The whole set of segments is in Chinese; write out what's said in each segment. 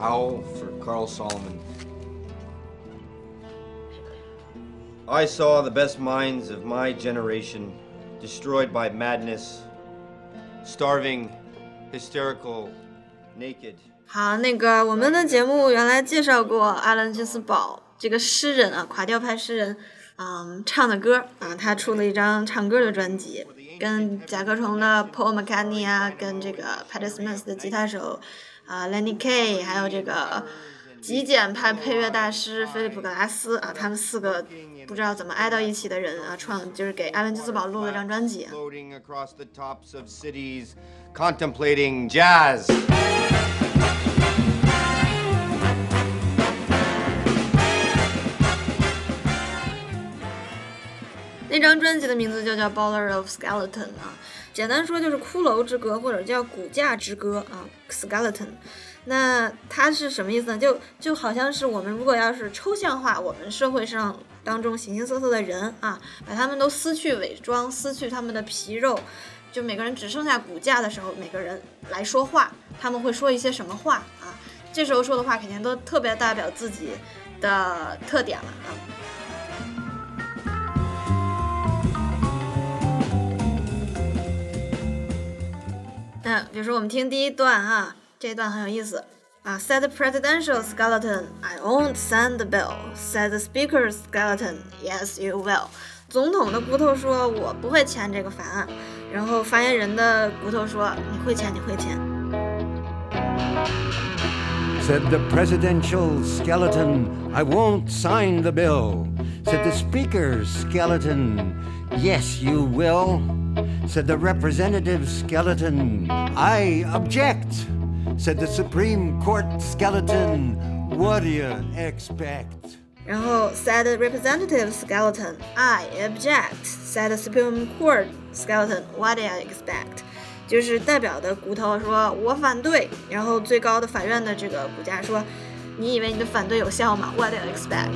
Howl for Carl Solomon. I saw the best minds of my generation destroyed by madness, starving, hysterical, naked. 好，那个我们的节目原来介绍过阿伦·金斯堡这个诗人啊，垮掉派诗人，嗯，唱的歌啊，他出了一张唱歌的专辑，跟甲壳虫的 Paul McCartney 啊，跟这个 Patti Smith 的吉他手 啊 Lenny K，还有这个极简派配乐大师菲利普·格拉斯啊，他们四个不知道怎么挨到一起的人啊，创就是给艾伦·金斯堡录了张专辑。那张专辑的名字就叫《Baller of Skeleton》啊，简单说就是骷髅之歌，或者叫骨架之歌啊，Skeleton。那它是什么意思呢？就就好像是我们如果要是抽象化我们社会上当中形形色色的人啊，把他们都撕去伪装，撕去他们的皮肉，就每个人只剩下骨架的时候，每个人来说话，他们会说一些什么话啊？这时候说的话肯定都特别代表自己的特点了啊。那比如说我们听第一段啊，这一段很有意思啊。Said the presidential skeleton, I won't send the bill. Said the speaker's skeleton, Yes, you will. 总统的骨头说：“我不会签这个法案。”然后发言人的骨头说：“你会签，你会签。 Said the presidential skeleton, I won't sign the bill. Said the speaker's skeleton, yes, you will. Said the representative skeleton, I object. Said the Supreme Court skeleton, what do you expect? ”然后 said the representative skeleton, I object. Said the Supreme Court skeleton, What do I expect? 就是代表的骨头说：“我反对。”然后最高的法院的这个骨架说：“你以为你的反对有效吗？What do you expect？”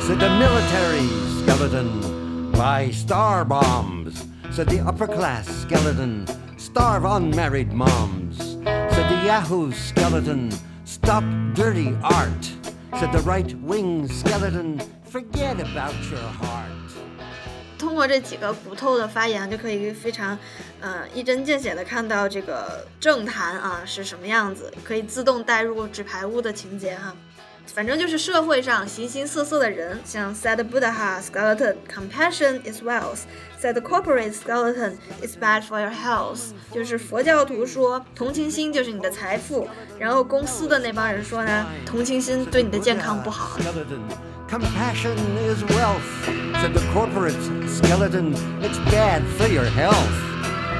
Said the military skeleton, buy star bombs. Said the upper class skeleton, starve unmarried moms. Said the Yahoo skeleton, stop dirty art. Said the right wing skeleton, forget about your heart. 通过这几个骨头的发言，就可以非常，呃，一针见血的看到这个政坛啊是什么样子，可以自动带入纸牌屋的情节哈。 反正就是社会上形形色色的人，像 said Buddha skeleton, compassion is wealth. Said corporate skeleton is bad for your health. 就是佛教徒说同情心就是你的财富，然后公司的那帮人说呢，同情心对你的健康不好。 Skeleton, compassion is wealth. Said the corporate skeleton, it's bad for your health.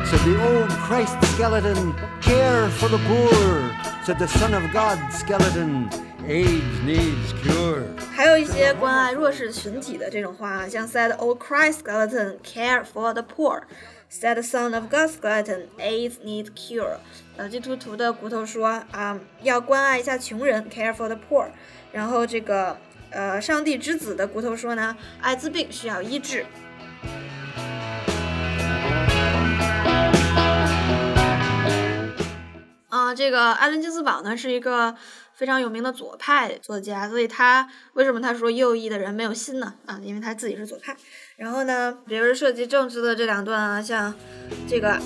Said the old Christ skeleton, care for the poor. Said the Son of God skeleton, AIDS needs cure. 还有一些关爱弱势群体的这种话，像 said old Christ skeleton care for the poor。Said Son of God skeleton, AIDS need cure。呃，基督徒的骨头说啊，要关爱一下穷人，care for the poor。然后这个呃，上帝之子的骨头说呢，艾滋病需要医治。啊、这个艾伦金斯堡呢是一个非常有名的左派作家，所以他为什么他说右翼的人没有心呢？啊，因为他自己是左派。然后呢，比如涉及政治的这两段啊，像这个啊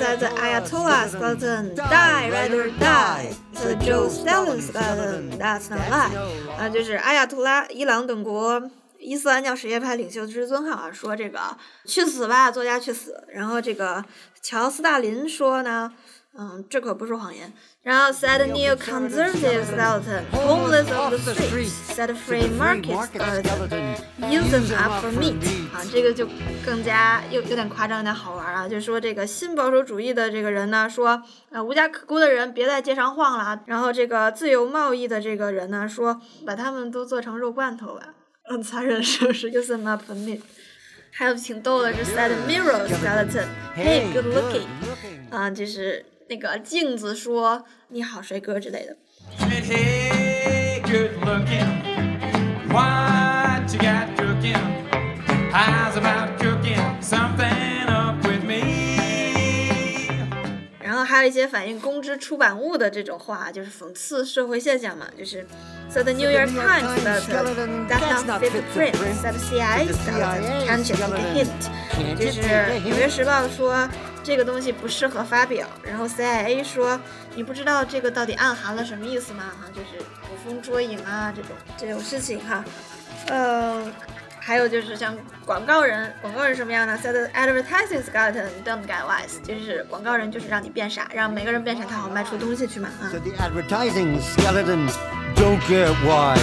，said Ayatollah skeleton die rather die, said Joe Stalin skeleton that's not lie，啊，就是阿亚图拉伊朗等国。伊斯兰教什叶派领袖之尊号啊，说这个去死吧，作家去死。然后这个乔斯大林说呢，嗯，这可不是谎言。然后 said new conservative skeleton, homeless of the streets, said free market skeleton, use them up for meat。啊，这个就更加又有点夸张，有点好玩啊。就说这个新保守主义的这个人呢，说啊无家可归的人别在街上晃了啊。然后这个自由贸易的这个人呢，说把他们都做成肉罐头吧。很，残忍是不是？Use them up for meat。还有挺逗的是 said mirror skeleton, hey good looking。啊，就是那个镜子说你好帅哥之类的。一些反映公知出版物的这种话，就是讽刺社会现象嘛，就是，so the New York Times 的 the that's not fit to print, that CIA said can't give a hint，就是纽约时报说这个东西不适合发表，然后 CIA 说你不知道这个到底暗含了什么意思吗？哈，就是捕风捉影啊这种这种事情哈，嗯。还有就是像广告人，广告人什么样呢 the advertising skeleton don't get wise，就是广告人就是让你变傻，让每个人变傻，他好卖出东西去嘛啊。So the advertising skeleton don't get wise.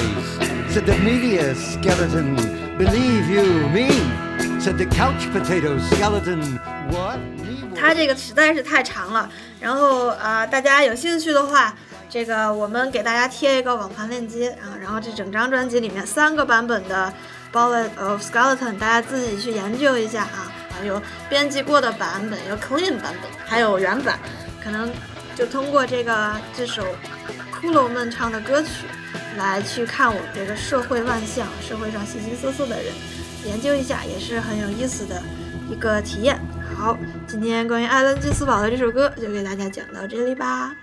Said the media skeleton, believe you me. Said the couch potato skeleton, what? Me? 它这个实在是太长了，然后啊、大家有兴趣的话，这个我们给大家贴一个网盘链接啊，然后这整张专辑里面三个版本的 Ballad of Skeleton，大家自己去研究一下啊，啊有编辑过的版本，有 clean 版本，还有原版，可能就通过这个这首骷髅们唱的歌曲来去看我们这个社会万象，社会上形形色色的人，研究一下也是很有意思的一个体验。好，今天关于艾伦·金斯堡的这首歌就给大家讲到这里吧。